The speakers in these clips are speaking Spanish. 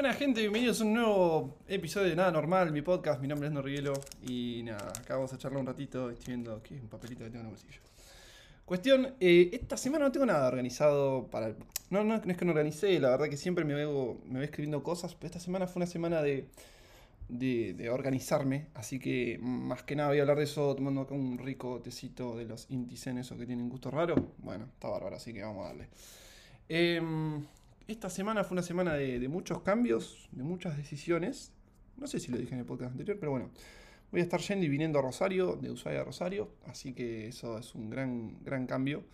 Buena gente, bienvenidos a un nuevo episodio de Nada Normal, mi podcast. Mi nombre es Norrielo y nada, acá vamos a charlar un ratito. Estoy viendo aquí un papelito que tengo en el bolsillo. Cuestión, eh, esta semana no tengo nada organizado para. el- No, no, no es que no organicé, la verdad que siempre me veo, me veo escribiendo cosas, pero esta semana fue una semana de, de, de organizarme, así que más que nada voy a hablar de eso tomando acá un rico tecito de los Intisen, esos que tienen gusto raro. Bueno, está bárbaro, así que vamos a darle. Em, esta semana fue una semana de, muchos cambios, de muchas decisiones. No sé si lo dije en el podcast anterior, pero bueno. Voy a estar yendo y viniendo a Rosario, de Ushuaia a Rosario, así que eso es un gran, gran cambio.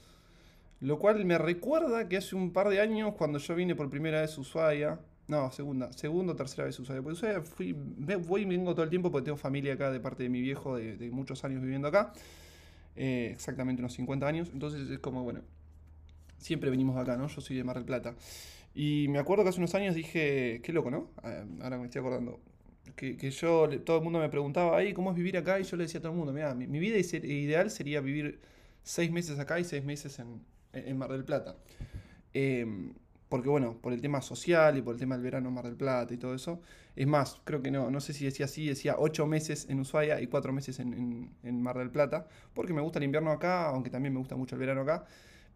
Lo cual me recuerda que hace un par de años, cuando yo vine por primera vez a Ushuaia, no, segunda, segunda o tercera vez a Ushuaia, porque Ushuaia fui, voy y vengo todo el tiempo porque tengo familia acá de parte de mi viejo, de, de muchos años viviendo acá, eh, exactamente unos 50 años, entonces es como, bueno, siempre venimos acá, ¿no? Yo soy de Mar del Plata. Y me acuerdo que hace unos años dije, qué loco, ¿no? Ah, Ahora me estoy acordando. Que, que yo, todo el mundo me preguntaba, ahí, ¿cómo es vivir acá? Y yo le decía a todo el mundo, mira, mi, mi vida ideal sería vivir seis meses acá y seis meses en, en Mar del Plata. Em, porque bueno, por el tema social y por el tema del verano en Mar del Plata y todo eso. Es más, creo que no, no sé si decía así, decía ocho meses en Ushuaia y cuatro meses en, en- en Mar del Plata. Porque me gusta el invierno acá, aunque también me gusta mucho el verano acá.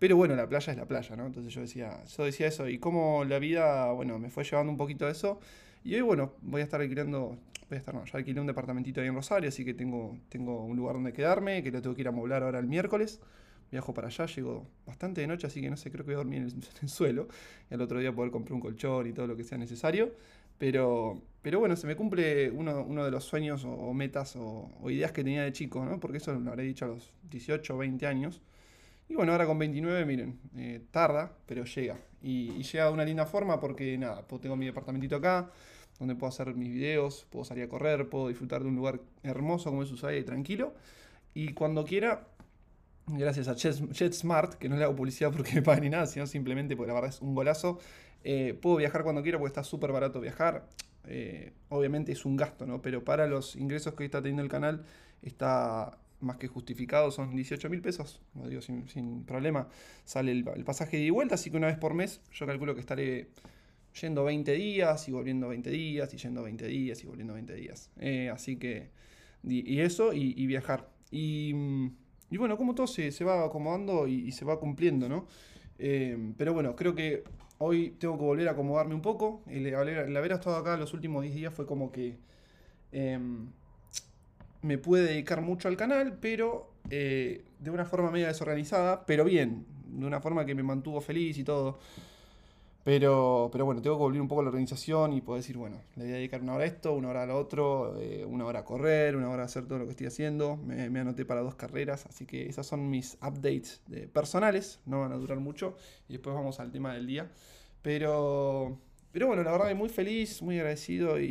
Pero bueno, la playa es la playa, ¿no? Entonces yo decía, yo decía eso. Y como la vida, bueno, me fue llevando un poquito a eso. Y hoy, bueno, voy a estar alquilando, voy a estar, no, ya alquilé un departamentito ahí en Rosario, así que tengo, tengo un lugar donde quedarme, que lo tengo que ir a moblar ahora el miércoles. Viajo para allá, llego bastante de noche, así que no sé, creo que voy a dormir en el, en el suelo. Y al otro día poder comprar un colchón y todo lo que sea necesario. Pero, pero bueno, se me cumple uno, uno de los sueños o, o metas o, o ideas que tenía de chico, ¿no? Porque eso lo habré dicho a los 18 o 20 años. Y bueno, ahora con 29, miren, eh, tarda, pero llega. Y, llega de una linda forma porque nada, tengo mi departamentito acá, donde puedo hacer mis videos, puedo salir a correr, puedo disfrutar de un lugar hermoso como es Ushuaia y tranquilo. Y cuando quiera, gracias a Jet- JetSmart, que no le hago publicidad porque me pagan ni nada, sino simplemente porque la verdad es un golazo, eh, puedo viajar cuando quiera porque está súper barato viajar. Eh, obviamente es un gasto, ¿no? Pero para los ingresos que está teniendo el canal está más que justificado, son 18 mil pesos, lo digo sin, sin problema. Sale el, el pasaje de vuelta, así que una vez por mes yo calculo que estaré yendo 20 días y volviendo 20 días y yendo 20 días y volviendo 20 días. Eh, así que, y, eso y, viajar. Y, y bueno, como todo se, se va acomodando y, se va cumpliendo, ¿no? Eh, pero bueno, creo que hoy tengo que volver a acomodarme un poco. El haber, el haber estado acá los últimos 10 días fue como que em, me pude dedicar mucho al canal, pero eh, de una forma media desorganizada, pero bien, de una forma que me mantuvo feliz y todo. Pero, pero bueno, tengo que volver un poco a la organización y poder decir, bueno, le voy a dedicar una hora a esto, una hora a lo otro, eh, una hora a correr, una hora a hacer todo lo que estoy haciendo. Me, anoté para dos carreras, así que esas son mis updates de- personales, no van a durar mucho. Y después vamos al tema del día. Pero, pero bueno, la verdad que muy feliz, muy agradecido y,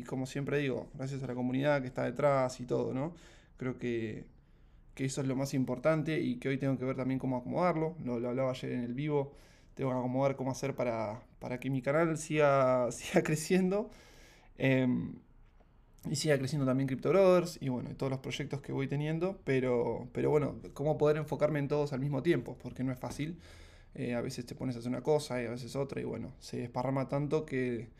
y como siempre digo, gracias a la comunidad que está detrás y todo, ¿no? Creo que, que eso es lo más importante y que hoy tengo que ver también cómo acomodarlo. Lo, lo hablaba ayer en el vivo. Tengo que acomodar cómo hacer para, para que mi canal siga, siga creciendo. em, y siga creciendo también Crypto Brothers y bueno, y todos los proyectos que voy teniendo. Pero, pero bueno, cómo poder enfocarme en todos al mismo tiempo, porque no es fácil. Eh, a veces te pones a hacer una cosa y a veces otra y bueno, se desparrama tanto que,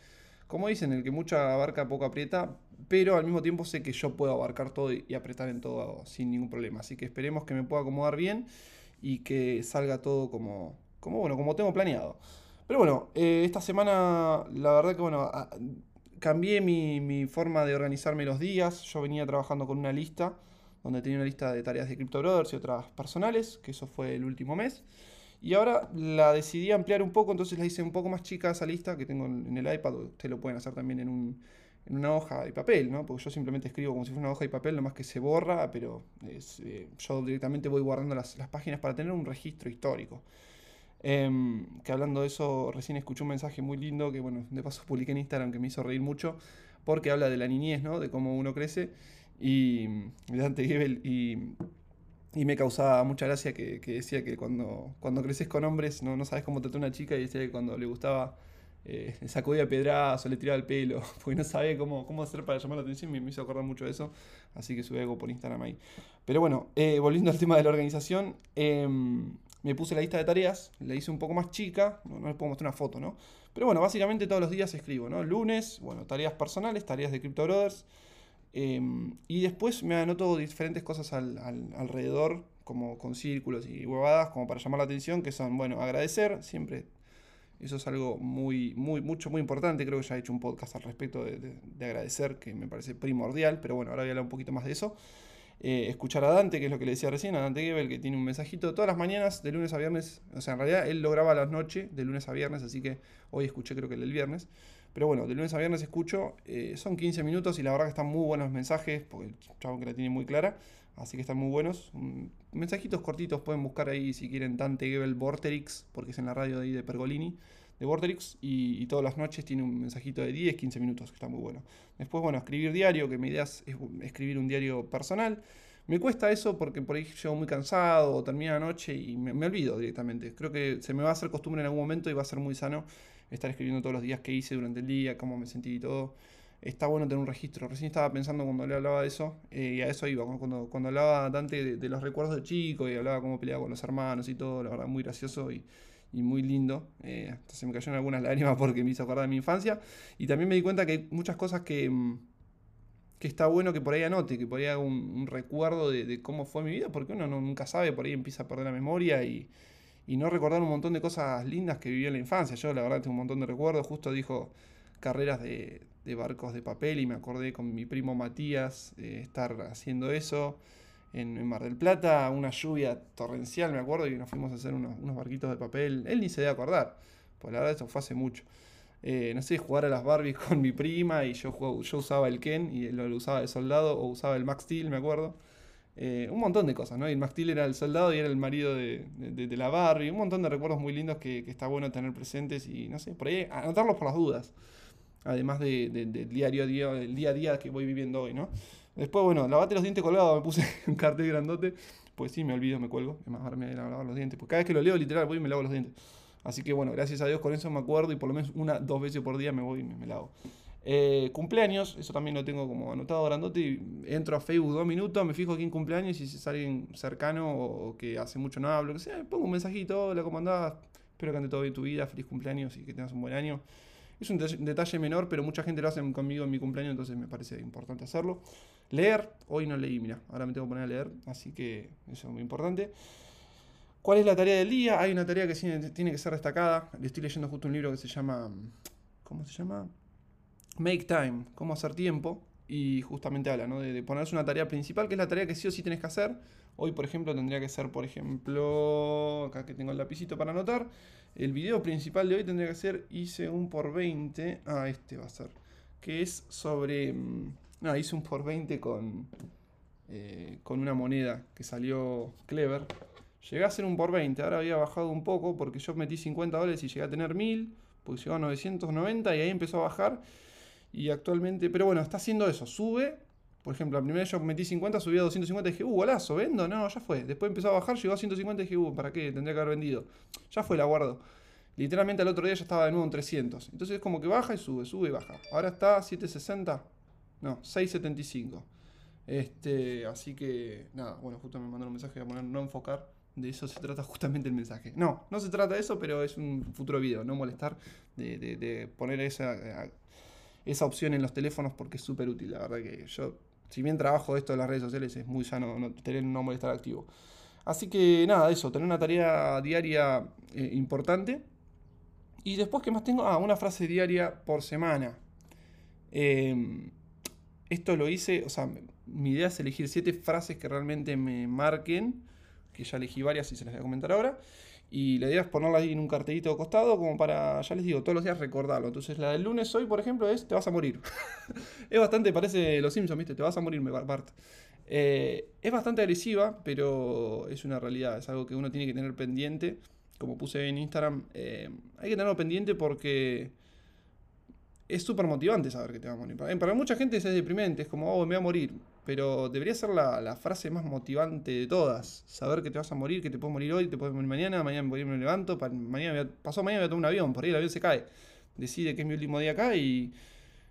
como dicen, el que mucho abarca poco aprieta, pero al mismo tiempo sé que yo puedo abarcar todo y, y apretar en todo sin ningún problema. Así que esperemos que me pueda acomodar bien y que salga todo como, como, bueno, como tengo planeado. Pero bueno, eh, esta semana la verdad que bueno, a- cambié mi, mi forma de organizarme los días. Yo venía trabajando con una lista donde tenía una lista de tareas de Crypto Brothers y otras personales, que eso fue el último mes. Y ahora la decidí ampliar un poco, entonces la hice un poco más chica esa lista que tengo en el iPad. Ustedes lo pueden hacer también en, un, en una hoja de papel, ¿no? Porque yo simplemente escribo como si fuera una hoja de papel, nomás que se borra, pero es, eh, yo directamente voy guardando las, páginas para tener un registro histórico. Em, que hablando de eso, recién escuché un mensaje muy lindo que, bueno, de paso publiqué en Instagram que me hizo reír mucho, porque habla de la niñez, ¿no? De cómo uno crece. Y Dante Gebel, y, y me causaba mucha gracia que, que decía que cuando, cuando creces con hombres no, no sabes cómo tratar a una chica, y decía que cuando le gustaba eh, le sacudía pedrazo, le tiraba el pelo, porque no sabía cómo, cómo hacer para llamar la atención, me, me hizo acordar mucho de eso, así que subí algo por Instagram ahí. Pero bueno, eh, volviendo al tema de la organización, em, me puse la lista de tareas, la hice un poco más chica, no, no les puedo mostrar una foto, ¿no? Pero bueno, básicamente todos los días escribo, ¿no? Lunes, bueno, tareas personales, tareas de Crypto Brothers. Em, y después me anoto diferentes cosas al, alrededor, como con círculos y huevadas, como para llamar la atención, que son, bueno, agradecer, siempre eso es algo muy, muy, mucho, muy importante. Creo que ya he hecho un podcast al respecto de, agradecer, que me parece primordial, pero bueno, ahora voy a hablar un poquito más de eso. Eh, escuchar a Dante, que es lo que le decía recién, a Dante Gebel, que tiene un mensajito todas las mañanas, de lunes a viernes. O sea, en realidad él lo graba a las noches, de lunes a viernes, así que hoy escuché creo que el viernes. Pero bueno, de lunes a viernes escucho, eh, son 15 minutos y la verdad que están muy buenos mensajes, porque el chavo que la tiene muy clara, así que están muy buenos. mensajitos cortitos pueden buscar ahí si quieren Dante Gebel Vorterix, porque es en la radio de ahí de Pergolini de Vorterix y, todas las noches tiene un mensajito de 10, 15 minutos, que está muy bueno. Después, bueno, escribir diario, que mi idea es, escribir un diario personal. Me cuesta eso porque por ahí llego muy cansado o termina la noche y me, olvido directamente. Creo que se me va a hacer costumbre en algún momento y va a ser muy sano estar escribiendo todos los días que hice durante el día, cómo me sentí y todo. Está bueno tener un registro. Recién estaba pensando cuando le hablaba de eso, eh, y a eso iba, cuando, cuando hablaba Dante de, de, los recuerdos de chico y hablaba cómo peleaba con los hermanos y todo, la verdad, muy gracioso y, y muy lindo. Eh, se me cayeron algunas lágrimas porque me hizo acordar de mi infancia. Y también me di cuenta que hay muchas cosas que, mm, que está bueno que por ahí anote, que por ahí haga un, recuerdo de, cómo fue mi vida, porque uno nunca sabe, por ahí empieza a perder la memoria y, y, no recordar un montón de cosas lindas que viví en la infancia. Yo la verdad tengo un montón de recuerdos, justo dijo carreras de, de barcos de papel y me acordé con mi primo Matías eh, estar haciendo eso en, Mar del Plata, una lluvia torrencial, me acuerdo, y nos fuimos a hacer unos, barquitos de papel. Él ni se debe acordar, pues la verdad eso fue hace mucho. Eh, no sé, jugar a las Barbies con mi prima y yo, yo usaba el Ken y él lo usaba de soldado o usaba el Max Steel, me acuerdo. Eh, un montón de cosas, ¿no? Y el Max era el soldado y era el marido de, la Barbie. Un montón de recuerdos muy lindos que, está bueno tener presentes y no sé, por ahí anotarlos por las dudas. Además del diario, día, el día a día que voy viviendo hoy, ¿no? Después, bueno, lavate los dientes colgados, me puse un cartel grandote. Pues sí, me olvido, me cuelgo. Es más, ahora me voy a lavar los dientes. Pues cada vez que lo leo, literal, voy y me lavo los dientes. Así que bueno, gracias a Dios con eso me acuerdo y por lo menos una, dos veces por día me voy y me, lavo. Eh, cumpleaños, eso también lo tengo como anotado grandote. Entro a Facebook dos minutos, me fijo quién cumpleaños y si es alguien cercano o que hace mucho no hablo, que pongo un mensajito, hola, ¿cómo andás? Espero que ande todo bien tu vida, feliz cumpleaños y que tengas un buen año. Es un detalle menor, pero mucha gente lo hace conmigo en mi cumpleaños, entonces me parece importante hacerlo. Leer, hoy no leí, mira, ahora me tengo que poner a leer, así que eso es muy importante. ¿Cuál es la tarea del día? Hay una tarea que tiene que ser destacada. Estoy leyendo justo un libro que se llama. ¿Cómo se llama? Make Time, cómo hacer tiempo. Y justamente habla ¿no? de, ponerse una tarea principal, que es la tarea que sí o sí tienes que hacer. Hoy, por ejemplo, tendría que ser, por ejemplo, acá que tengo el lapicito para anotar. El video principal de hoy tendría que ser hice un por 20. Ah, este va a ser. Que es sobre. Mm, no, hice un por 20 con, eh, con una moneda que salió clever. Llegué a hacer un por 20, ahora había bajado un poco porque yo metí 50 dólares y llegué a tener 1000, pues llegó a 990 y ahí empezó a bajar. Y actualmente, pero bueno, está haciendo eso, sube. Por ejemplo, la primera vez yo metí 50, subí a 250 y dije, uh, golazo, vendo. No, ya fue. Después empezó a bajar, llegó a 150 y dije, uh, ¿para qué? Tendría que haber vendido. Ya fue, la guardo. Literalmente al otro día ya estaba de nuevo en 300. Entonces es como que baja y sube, sube y baja. Ahora está 760. No, 6.75. Este, así que, nada, bueno, justo me mandaron un mensaje a poner no enfocar. De eso se trata justamente el mensaje. No, no se trata de eso, pero es un futuro video. No molestar de, poner esa, esa opción en los teléfonos porque es súper útil. La verdad que yo, si bien trabajo esto en las redes sociales, es muy sano no, tener no molestar activo. Así que nada, eso, tener una tarea diaria eh, importante. Y después, ¿qué más tengo? Ah, una frase diaria por semana. Eh, esto lo hice, o sea, mi idea es elegir siete frases que realmente me marquen, que ya elegí varias y se las voy a comentar ahora. Y la idea es ponerla ahí en un cartelito de costado, como para, ya les digo, todos los días recordarlo. Entonces, la del lunes hoy, por ejemplo, es: Te vas a morir. es bastante, parece los Simpsons, ¿viste? Te vas a morir, Bart. Eh, es bastante agresiva, pero es una realidad, es algo que uno tiene que tener pendiente. Como puse en Instagram, eh, hay que tenerlo pendiente porque es súper motivante saber que te va a morir. Para, mucha gente es deprimente, es como, oh, me voy a morir. Pero debería ser la, frase más motivante de todas. Saber que te vas a morir, que te puedes morir hoy, te puedes morir mañana, mañana me levanto, mañana pasó mañana voy a tomar un avión, por ahí el avión se cae. Decide que es mi último día acá y...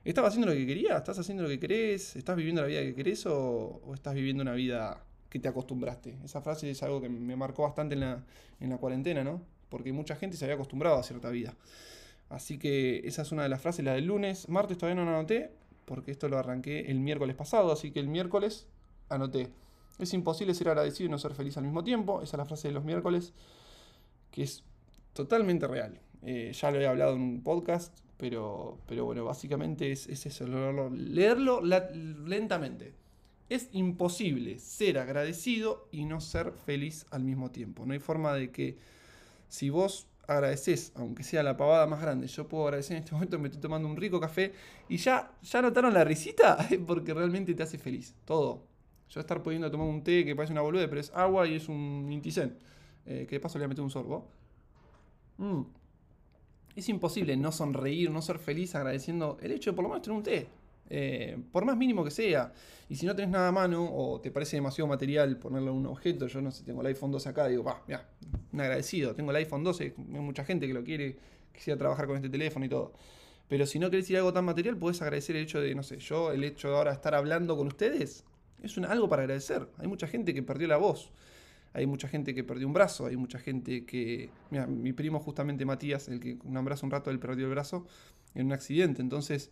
¿Estás haciendo lo que querías? ¿Estás haciendo lo que querés? ¿Estás viviendo la vida que querés o, estás viviendo una vida que te acostumbraste? Esa frase es algo que me marcó bastante en la, en la cuarentena, ¿no? Porque mucha gente se había acostumbrado a cierta vida. Así que esa es una de las frases, la del lunes. Martes todavía no la anoté, porque esto lo arranqué el miércoles pasado, así que el miércoles anoté. Es imposible ser agradecido y no ser feliz al mismo tiempo. Esa es la frase de los miércoles, que es totalmente real. Eh, ya lo he hablado en un podcast, pero, pero bueno, básicamente es, eso, leerlo, lentamente. Es imposible ser agradecido y no ser feliz al mismo tiempo. No hay forma de que si vos agradeces, aunque sea la pavada más grande, yo puedo agradecer en este momento, me estoy tomando un rico café y ya, ya notaron la risita, porque realmente te hace feliz. Todo. Yo estar pudiendo tomar un té que parece una boluda, pero es agua y es un inticen. Eh, que de paso le voy a meter un sorbo. Mm. Es imposible no sonreír, no ser feliz agradeciendo el hecho de por lo menos tener un té. Eh, por más mínimo que sea. Y si no tenés nada a mano o te parece demasiado material ponerlo en un objeto, yo no sé, tengo el iPhone 12 acá, digo, va, mira, un agradecido, tengo el iPhone 12, hay mucha gente que lo quiere, quisiera trabajar con este teléfono y todo. Pero si no querés ir a algo tan material, puedes agradecer el hecho de, no sé, yo, el hecho de ahora estar hablando con ustedes, es algo para agradecer. Hay mucha gente que perdió la voz hay mucha gente que perdió un brazo, hay mucha gente que... Mira, mi primo justamente Matías, el que un un rato, él perdió el brazo en un accidente. Entonces,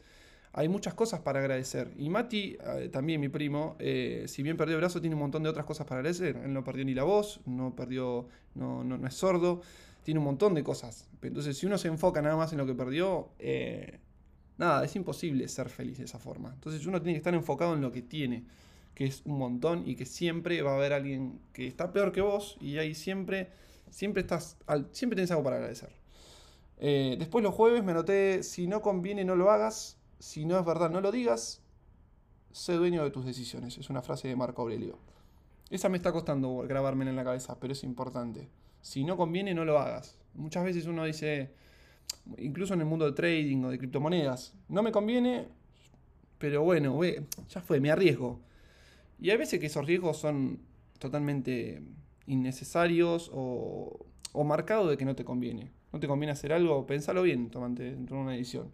hay muchas cosas para agradecer. Y Mati, eh, también mi primo, eh, si bien perdió el brazo, tiene un montón de otras cosas para agradecer. Él no perdió ni la voz, no perdió, no, no, es sordo, tiene un montón de cosas. Entonces, si uno se enfoca nada más en lo que perdió, eh, nada, es imposible ser feliz de esa forma. Entonces, uno tiene que estar enfocado en lo que tiene que es un montón y que siempre va a haber alguien que está peor que vos y ahí siempre, siempre estás, siempre tienes algo para agradecer. Después los jueves me anoté, si no conviene no lo hagas, si no es verdad no lo digas, sé dueño de tus decisiones. Es una frase de Marco Aurelio. Esa me está costando grabarme en la cabeza, pero es importante. Si no conviene no lo hagas. Muchas veces uno dice, incluso en el mundo de trading o de criptomonedas, no me conviene, pero bueno, ya fue, me arriesgo. Y hay veces que esos riesgos son totalmente innecesarios o, o marcados de que no te conviene. No te conviene hacer algo, pensalo bien, tomate una edición.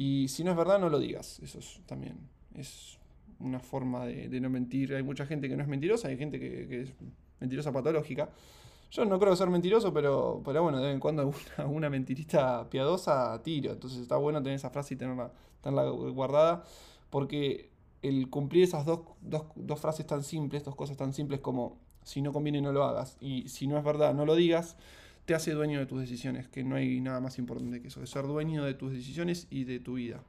Y si no es verdad, no lo digas. Eso también es una forma de, no mentir. Hay mucha gente que no es mentirosa, hay gente que, es mentirosa patológica. Yo no creo ser mentiroso, pero, pero bueno, de vez en cuando alguna, una mentirita piadosa tiro. Entonces está bueno tener esa frase y tenerla, tenerla guardada. Porque el cumplir esas dos, frases tan simples, dos cosas tan simples como si no conviene no lo hagas y si no es verdad no lo digas, te hace dueño de tus decisiones, que no hay nada más importante que eso, de ser dueño de tus decisiones y de tu vida.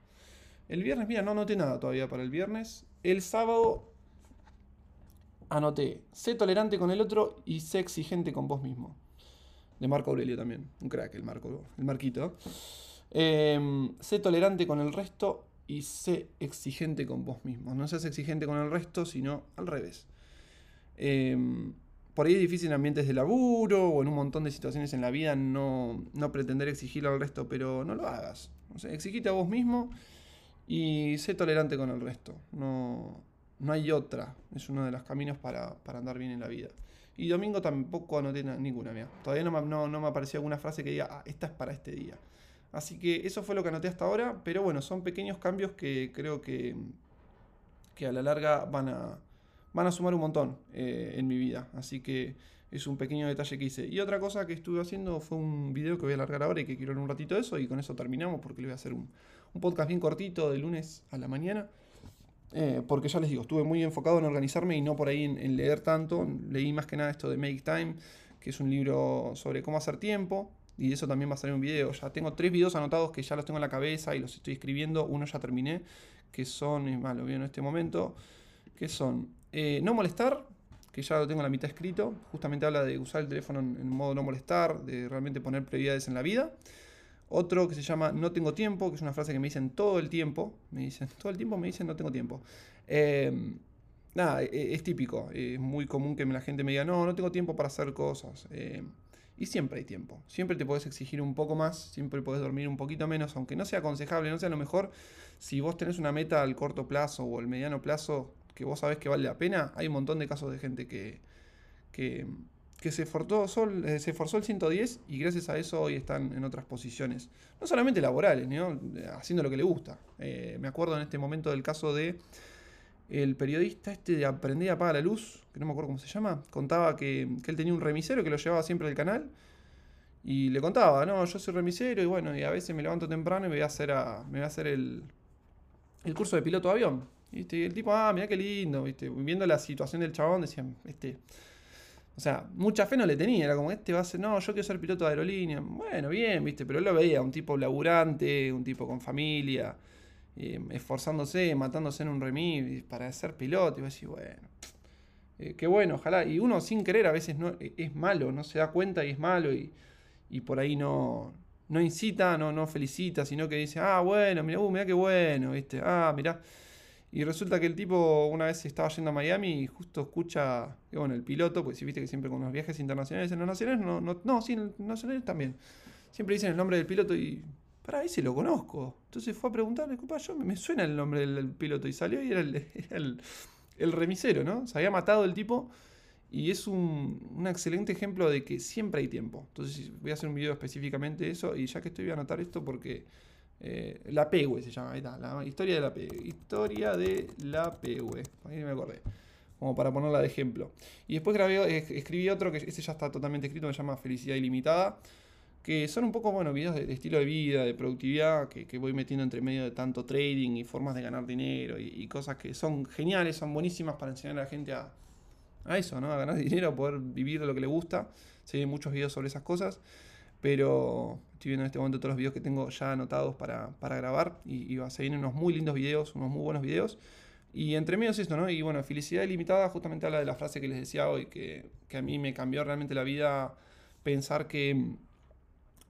El viernes, mira, no anoté nada todavía para el viernes. El sábado anoté, sé tolerante con el otro y sé exigente con vos mismo. De Marco Aurelio también, un crack el Marco, el Marquito. Em, sé tolerante con el resto y sé exigente con vos mismo. No seas exigente con el resto, sino al revés. Em, por ahí es difícil en ambientes de laburo o en un montón de situaciones en la vida no, pretender exigirlo al resto, pero no lo hagas. O sea, exigite a vos mismo y sé tolerante con el resto. No, no hay otra. Es uno de los caminos para, andar bien en la vida. Y domingo tampoco anoté ninguna, mía. Todavía no me, no, no me apareció alguna frase que diga, ah, esta es para este día. Así que eso fue lo que anoté hasta ahora, pero bueno, son pequeños cambios que creo que, que a la larga van a, van a sumar un montón eh, en mi vida. Así que es un pequeño detalle que hice. Y otra cosa que estuve haciendo fue un video que voy a alargar ahora y que quiero en un ratito de eso y con eso terminamos porque le voy a hacer un, podcast bien cortito de lunes a la mañana. Eh, porque ya les digo, estuve muy enfocado en organizarme y no por ahí en, leer tanto. Leí más que nada esto de Make Time, que es un libro sobre cómo hacer tiempo. Y eso también va a salir un video. Ya tengo tres videos anotados que ya los tengo en la cabeza y los estoy escribiendo. Uno ya terminé, que son, lo veo en este momento, que son eh, no molestar, que ya lo tengo en la mitad escrito. Justamente habla de usar el teléfono en, modo no molestar, de realmente poner prioridades en la vida. Otro que se llama No tengo tiempo, que es una frase que me dicen todo el tiempo. Me dicen, todo el tiempo me dicen no tengo tiempo. Em, nada, e, es, típico. Es muy común que la gente me diga, no, no tengo tiempo para hacer cosas. Em, y siempre hay tiempo. Siempre te puedes exigir un poco más, siempre puedes dormir un poquito menos, aunque no sea aconsejable, no sea lo mejor. Si vos tenés una meta al corto plazo o al mediano plazo que vos sabés que vale la pena, hay un montón de casos de gente que, que, se, esforzó, eh, se esforzó el 110 y gracias a eso hoy están en otras posiciones. No solamente laborales, haciendo lo que le gusta. Eh, me acuerdo en este momento del caso de el periodista este de Aprendí a apagar la luz, que no me acuerdo cómo se llama, contaba que, él tenía un remisero que lo llevaba siempre al canal Y le contaba, no, yo soy remisero y bueno, y a veces me levanto temprano y me voy a hacer, a, me voy a hacer el, el curso de piloto de avión. Y el tipo, ah, mira qué lindo, ¿viste? viendo la situación del chabón, decían, este, o sea, mucha fe no le tenía, era como, este va a ser, no, yo quiero ser piloto de aerolínea. Bueno, bien, ¿viste? Pero lo veía, un tipo laburante, un tipo con familia, eh, esforzándose, matándose en un remis para ser piloto. Y vos decís, bueno, eh, qué bueno, ojalá. Y uno sin querer a veces no, e, es malo, no se da cuenta y es malo y, y por ahí no, no incita, no, no felicita, sino que dice, ah, bueno, mira, uh, mira qué bueno, ¿viste? Ah, mira. Y resulta que el tipo una vez estaba yendo a Miami y justo escucha, bueno, el piloto, pues si viste que siempre con los viajes internacionales en los nacionales, no, no, no, sí, en los nacionales también. Siempre dicen el nombre del piloto y, para ahí se lo conozco. Entonces fue a preguntarle, disculpa, yo me, suena el nombre del, piloto y salió y era el, el, el, remisero, ¿no? Se había matado el tipo y es un, un, excelente ejemplo de que siempre hay tiempo. Entonces voy a hacer un video específicamente de eso y ya que estoy voy a anotar esto porque eh, la PEWE se llama, ahí está, la historia de la PEWE. Historia de la acordé. Como para ponerla de ejemplo. Y después grabé, escribí otro que ese ya está totalmente escrito, se llama Felicidad Ilimitada. Que son un poco, bueno, videos de, estilo de vida, de productividad, que, voy metiendo entre medio de tanto trading y formas de ganar dinero y, cosas que son geniales, son buenísimas para enseñar a la gente a, a eso, ¿no? A ganar dinero, a poder vivir de lo que le gusta. Se ven muchos videos sobre esas cosas. Pero estoy viendo en este momento todos los videos que tengo ya anotados para, grabar y, y se vienen unos muy lindos videos, unos muy buenos videos. Y entre medio es esto, ¿no? Y bueno, Felicidad Ilimitada justamente habla de la frase que les decía hoy, que, a mí me cambió realmente la vida pensar que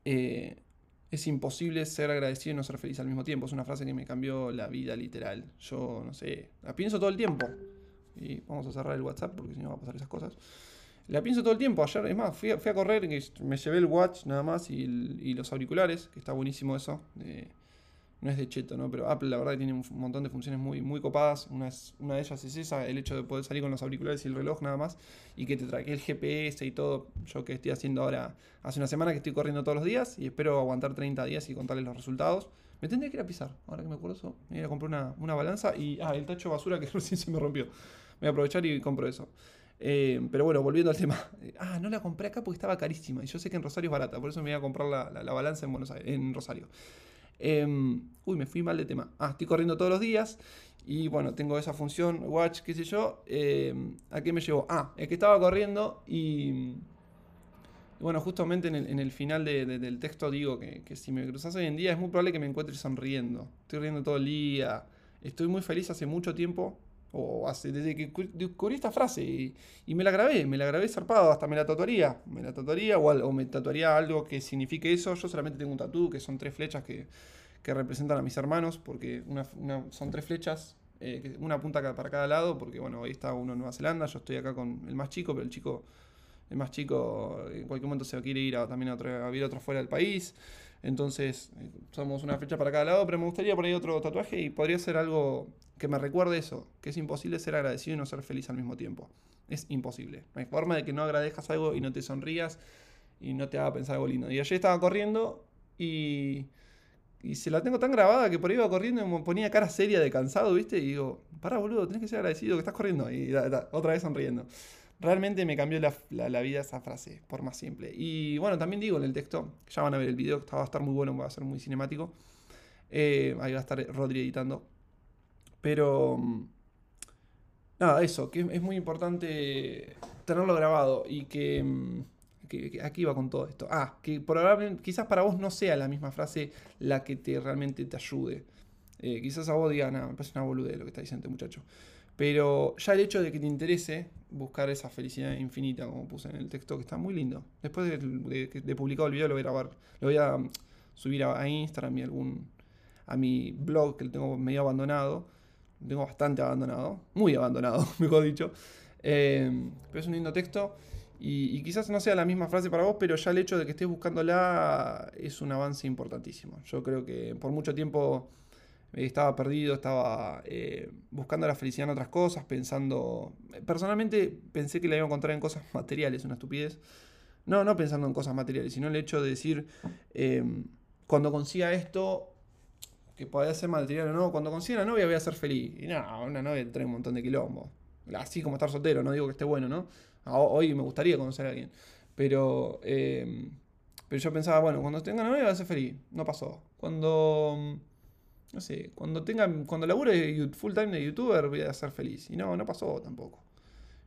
eh, es imposible ser agradecido y no ser feliz al mismo tiempo. Es una frase que me cambió la vida literal. Yo, no sé, la pienso todo el tiempo. Y vamos a cerrar el WhatsApp porque si no va a pasar esas cosas. La pienso todo el tiempo. Ayer, es más, fui a, correr, me llevé el watch nada más y, los auriculares, que está buenísimo eso. no es de cheto, ¿no? Pero Apple la verdad que tiene un montón de funciones muy, muy copadas. Una, una de ellas es esa, el hecho de poder salir con los auriculares y el reloj nada más. Y que te traque el GPS y todo. Yo que estoy haciendo ahora, hace una semana que estoy corriendo todos los días y espero aguantar 30 días y contarles los resultados. Me tendría que ir a pisar, ahora que me acuerdo eso. Me voy a comprar una, una balanza y... Ah, el tacho basura que recién se me rompió. Voy a aprovechar y compro eso. Eh, pero bueno, volviendo al tema. Ah, no la compré acá porque estaba carísima. Y yo sé que en Rosario es barata, por eso me voy a comprar la, balanza en Buenos en Rosario. Em, uy, me fui mal de tema. Ah, estoy corriendo todos los días. Y bueno, tengo esa función, watch, qué sé yo. Em, ¿A qué me llevó? Ah, es que estaba corriendo y. Bueno, justamente en el, final del texto digo que, que, si me cruzas hoy en día es muy probable que me encuentre sonriendo. Estoy riendo todo el día. Estoy muy feliz hace mucho tiempo o hace, desde que descubrí esta frase y, me la grabé, me la grabé zarpado, hasta me la tatuaría. Me la tatuaría o, me tatuaría algo que signifique eso. Yo solamente tengo un tatu que son tres flechas que, representan a mis hermanos, porque una, son tres flechas, eh, una punta para cada lado, porque bueno, hoy está uno en Nueva Zelanda, yo estoy acá con el más chico, pero el chico, el más chico en cualquier momento se quiere ir a, también a, otro, a otro fuera del país. Entonces, eh, somos una flecha para cada lado, pero me gustaría por ahí otro tatuaje y podría ser algo que me recuerde eso, que es imposible ser agradecido y no ser feliz al mismo tiempo. Es imposible. No hay forma de que no agradezcas algo y no te sonrías y no te haga pensar algo lindo. Y ayer estaba corriendo y, y se la tengo tan grabada que por ahí iba corriendo y me ponía cara seria de cansado, ¿viste? Y digo, para boludo, tenés que ser agradecido que estás corriendo. Y otra vez sonriendo. Realmente me cambió la, vida esa frase, por más simple. Y bueno, también digo en el texto, ya van a ver el video, que va a estar muy bueno, va a ser muy cinemático. Eh, ahí va a estar Rodri editando. Pero. Mm, nada, eso, que es muy importante tenerlo grabado y que, mm, aquí va con todo esto. Ah, que probablemente, quizás para vos no sea la misma frase la que te realmente te ayude. Eh, quizás a vos diga, nada, me parece una boludez lo que está diciendo este muchacho. Pero ya el hecho de que te interese buscar esa felicidad infinita, como puse en el texto, que está muy lindo. Después de, de, publicado el video lo voy a grabar, lo voy a mm, subir a, Instagram y algún, a mi blog que lo tengo medio abandonado tengo bastante abandonado, muy abandonado, mejor dicho. Eh, pero es un lindo texto y, quizás no sea la misma frase para vos, pero ya el hecho de que estés buscándola es un avance importantísimo. Yo creo que por mucho tiempo estaba perdido, estaba eh, buscando la felicidad en otras cosas, pensando... Personalmente pensé que la iba a encontrar en cosas materiales, una estupidez. No, no pensando en cosas materiales, sino el hecho de decir, eh, cuando consiga esto, que podía ser material o no, cuando consiga una novia voy a ser feliz. Y no, una novia trae un montón de quilombo. Así como estar soltero, no digo que esté bueno, ¿no? Hoy me gustaría conocer a alguien. Pero, em, Pero yo pensaba, bueno, cuando tenga novia voy a ser feliz. No pasó. Cuando. No sé, cuando tenga. Cuando labure full time de youtuber voy a ser feliz. Y no, no pasó tampoco.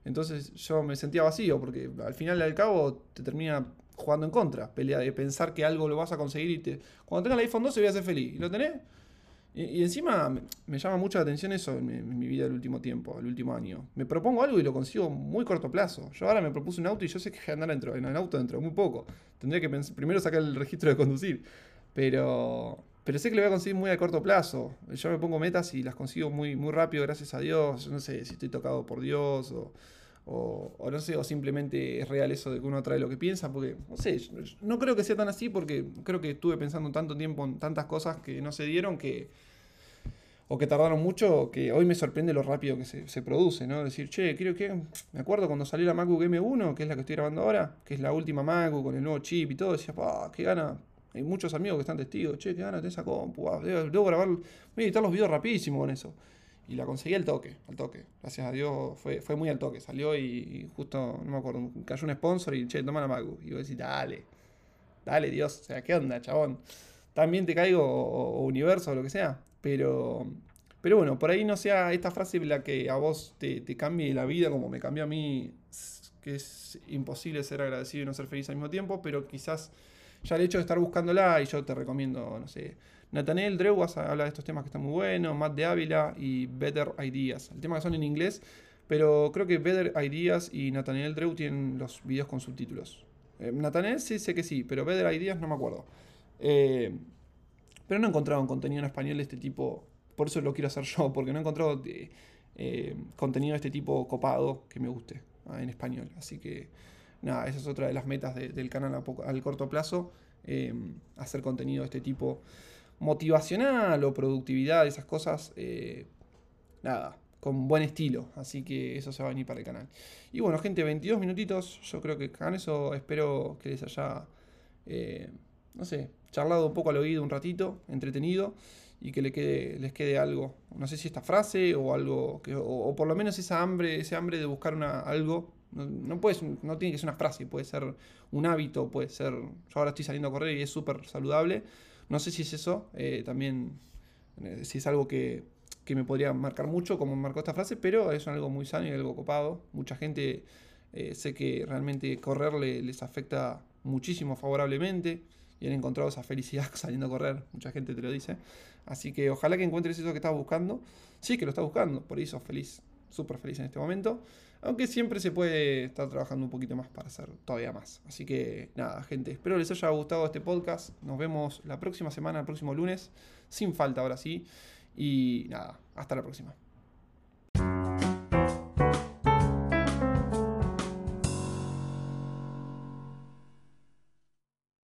Entonces yo me sentía vacío porque al final y al cabo te termina jugando en contra. Pelea de pensar que algo lo vas a conseguir y te. Cuando tenga el iPhone 12 voy a ser feliz. ¿Y lo tenés? Y, encima me, llama mucho la atención eso en mi, vida del último tiempo, el último año. Me propongo algo y lo consigo muy corto plazo. Yo ahora me propuse un auto y yo sé que andar dentro, en el auto dentro de muy poco. Tendría que primero sacar el registro de conducir. Pero, pero sé que lo voy a conseguir muy a corto plazo. Yo me pongo metas y las consigo muy, muy rápido, gracias a Dios. Yo no sé si estoy tocado por Dios o, no sé, o simplemente es real eso de que uno trae lo que piensa, porque, no sé, no creo que sea tan así porque creo que estuve pensando tanto tiempo en tantas cosas que no se dieron que, o que tardaron mucho, que hoy me sorprende lo rápido que se, se produce, ¿no? Decir, che, creo que, me acuerdo cuando salió la MacBook M1, que es la que estoy grabando ahora, que es la última MacBook con el nuevo chip y todo, decía, pa, qué gana. Hay muchos amigos que están testigos, che, qué gana de esa compu, ah, debo, debo grabar, voy a editar los videos rapidísimo con eso. Y la conseguí al toque, al toque. Gracias a Dios fue, fue muy al toque. Salió y, justo, no me acuerdo, cayó un sponsor y che, toma la MacBook. Y vos decís, dale, dale Dios, o sea, ¿qué onda, chabón? También te caigo, o, universo, o lo que sea. Pero, pero bueno, por ahí no sea esta frase la que a vos te, cambie la vida como me cambió a mí, que es imposible ser agradecido y no ser feliz al mismo tiempo, pero quizás ya el hecho de estar buscándola, y yo te recomiendo, no sé, Nathaniel Dreuas habla de estos temas que están muy buenos, Matt de Ávila y Better Ideas. El tema que son en inglés, pero creo que Better Ideas y Nathaniel Dreu tienen los videos con subtítulos. Eh, Nathaniel sí sé que sí, pero Better Ideas no me acuerdo. Eh, pero no he encontrado un contenido en español de este tipo. Por eso lo quiero hacer yo, porque no he encontrado eh, eh, contenido de este tipo copado que me guste ah, en español. Así que, nada, esa es otra de las metas de- del canal a poco- al corto plazo. eh, hacer contenido de este tipo motivacional o productividad, esas cosas. eh, nada, con buen estilo. Así que eso se va a venir para el canal. Y bueno, gente, 22 minutitos. Yo creo que con eso espero que les haya, eh, no sé, charlado un poco al oído un ratito, entretenido. Y que le quede, les quede algo. No sé si esta frase o algo. O, o por lo menos esa hambre, ese hambre de buscar una, algo. No, no, puede ser- no tiene que ser una frase, puede ser un hábito, puede ser. Yo ahora estoy saliendo a correr y es súper saludable. No sé si es eso. eh, también eh, si es algo que, que me podría marcar mucho, como marcó esta frase, pero es algo muy sano y algo copado. Mucha gente eh, sé que realmente correr le- les afecta muchísimo favorablemente y han encontrado esa felicidad saliendo a correr. Mucha gente te lo dice. Así que ojalá que encuentres eso que estás buscando. Sí que lo estás buscando, por eso feliz, súper feliz en este momento. Aunque siempre se puede estar trabajando un poquito más para hacer todavía más. Así que nada, gente, espero les haya gustado este podcast. Nos vemos la próxima semana, el próximo lunes. Sin falta, ahora sí. Y nada, hasta la próxima.